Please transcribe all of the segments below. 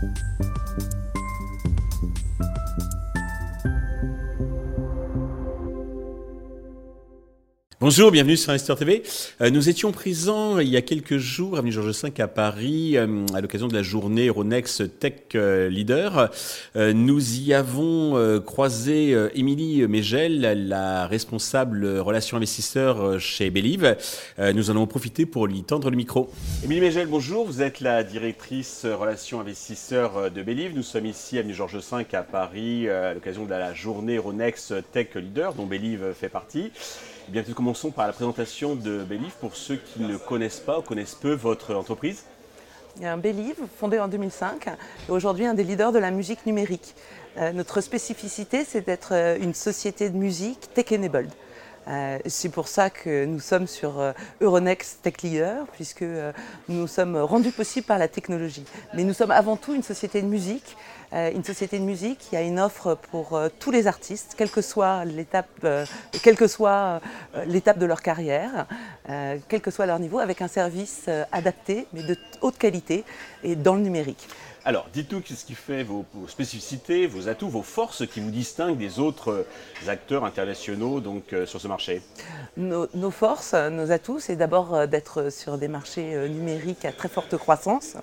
Thank you. Bonjour, bienvenue sur Investor TV. Euh, nous étions présents il y a quelques jours, avenue Georges V à Paris, euh, à l'occasion de la journée Euronext Tech euh, Leader. nous y avons croisé Émilie Mégel, la responsable relations investisseurs chez Believe. nous en avons profité pour lui tendre le micro. Émilie Mégel, bonjour. Vous êtes la directrice relations investisseurs de Believe. Nous sommes ici, avenue Georges V à Paris, à l'occasion de la journée Euronext Tech Leader, dont Believe fait partie. Bien, commençons par la présentation de Believe pour ceux qui ne connaissent pas ou connaissent peu votre entreprise. Believe, fondé en 2005, est aujourd'hui un des leaders de la musique numérique. Euh, notre spécificité, c'est d'être euh, une société de musique tech-enabled. Euh, c'est pour ça que nous sommes sur Euronext Tech Leader, puisque nous sommes rendus possibles par la technologie. Mais nous sommes avant tout une société de musique euh, une société de musique qui a une offre pour euh, tous les artistes, euh, quelle que soit l'étape de leur carrière, quel que soit leur niveau, avec un service adapté, mais de haute qualité et dans le numérique. Alors, dites-nous ce qui fait vos, spécificités, vos atouts, vos forces qui vous distinguent des autres euh, acteurs internationaux donc, euh, sur ce marché? Nos, forces, nos atouts, c'est d'abord euh, d'être sur des marchés numériques à très forte croissance.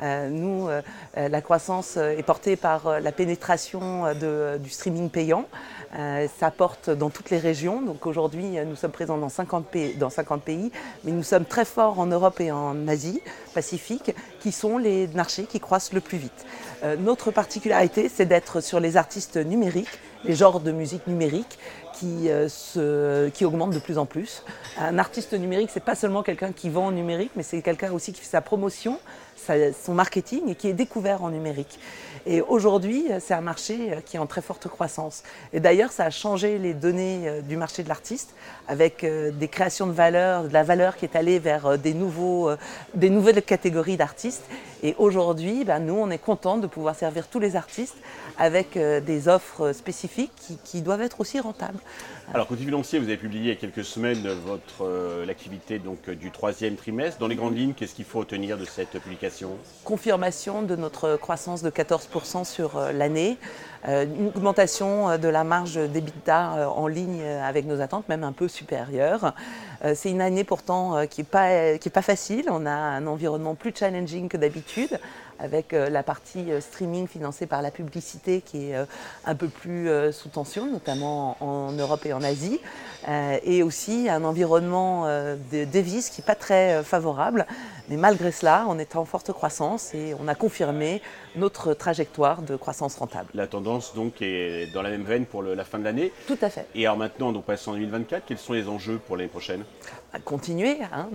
nous, la croissance est portée par la pénétration du streaming payant. ça porte dans toutes les régions. Donc aujourd'hui, nous sommes présents dans 50, pays, dans 50 pays, mais nous sommes très forts en Europe et en Asie Pacifique, qui sont les marchés qui croissent le plus Euh, notre particularité, c'est d'être sur les artistes numériques, les genres de musique numérique qui, euh, qui augmentent de plus en plus. Un artiste numérique, c'est pas seulement quelqu'un qui vend en numérique, mais c'est quelqu'un aussi qui fait sa promotion, son marketing et qui est découvert en numérique. Et aujourd'hui, c'est un marché euh, qui est en très forte croissance. Et d'ailleurs, ça a changé les données du marché de l'artiste avec des créations de valeur, de la valeur qui est allée vers des, nouveaux, des nouvelles catégories d'artistes et aujourd'hui, ben, nous, on est content de pouvoir servir tous les artistes avec euh, des offres spécifiques qui, doivent être aussi rentables. Alors, côté financier, vous avez publié il y a quelques semaines votre euh, l'activité donc du troisième trimestre. Dans les grandes lignes, qu'est-ce qu'il faut retenir de cette publication? Confirmation de notre croissance de 14% sur euh, l'année, une augmentation de la marge d'EBITDA en ligne avec nos attentes, même un peu supérieure. C'est une année pourtant qui n'est pas, qui est pas facile. On a un environnement plus challenging que d'habitude avec euh, la partie euh, streaming financée par la publicité qui est euh, un peu plus sous tension, notamment en Europe et en Asie, et aussi un environnement de devises qui n'est pas très favorable. Mais malgré cela, on est en forte croissance et on a confirmé notre trajectoire de croissance rentable. La tendance donc est dans la même veine pour la fin de l'année. Tout à fait. Et alors maintenant, donc passons en 2024, quels sont les enjeux pour l'année prochaine? Continuer, hein,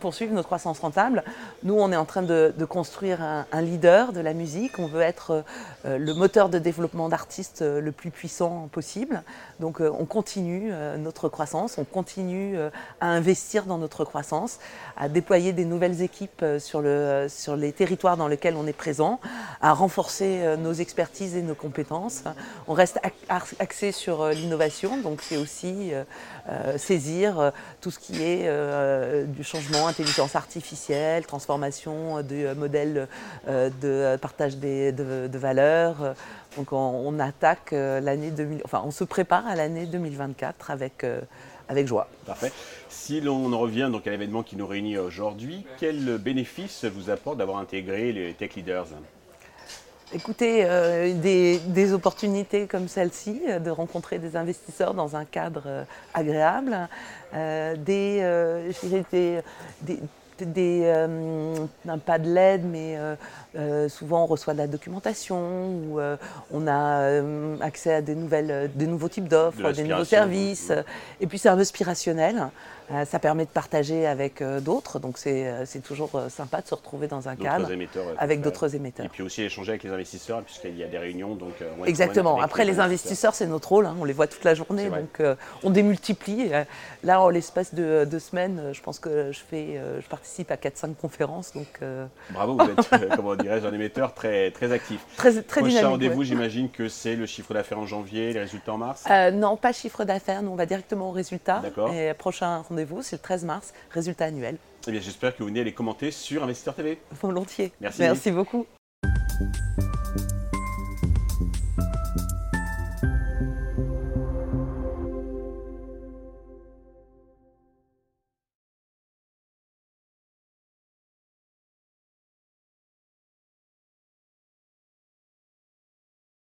poursuivre notre croissance rentable. Nous, on est en train de, construire un, leader de la musique. On veut être euh, le moteur de développement d'artistes euh, le plus puissant possible. Donc, euh, on continue notre croissance, on continue à investir dans notre croissance, à déployer des nouvelles équipes sur, sur les territoires dans lesquels on est présent, à renforcer nos expertises et nos compétences. On reste axé sur l'innovation, donc c'est aussi saisir tout ce qui est du changement, intelligence artificielle, transformation du modèle de partage de, valeurs. Donc on, attaque l'année 2000, enfin on se prépare à l'année 2024 avec avec joie. Parfait. Si l'on en revient donc à l'événement qui nous réunit aujourd'hui, quel bénéfice vous apporte d'avoir intégré les Tech Leaders? Écoutez, euh, des, opportunités comme celle-ci, euh, de rencontrer des investisseurs dans un cadre euh, agréable, des, des, pas de l'aide, mais souvent on reçoit de la documentation, ou on a accès à des, nouvelles, des nouveaux types d'offres, des nouveaux services, et puis c'est inspirationnel. Euh, ça permet de partager avec euh, d'autres, donc c'est euh, toujours sympa de se retrouver dans un cadre avec d'autres émetteurs. Et puis aussi échanger avec les investisseurs, puisqu'il y a des réunions. Donc Exactement. Après, les investisseurs, c'est notre rôle, hein. on les voit toute la journée, donc on démultiplie. Là, en l'espace de deux semaines, je pense que je, fais, je participe à 4-5 conférences. Donc, Bravo, vous êtes, comment dirais un émetteur très, très actif. Très, très Prochain rendez-vous, j'imagine que c'est le chiffre d'affaires en janvier, les résultats en mars Non, pas chiffre d'affaires, nous on va directement au résultat. D'accord. Prochain rendez-vous vous c'est le 13 mars, résultat annuel. Eh bien, j'espère que vous venez les commenter sur Investisseur TV. Volontiers. Merci. Merci beaucoup.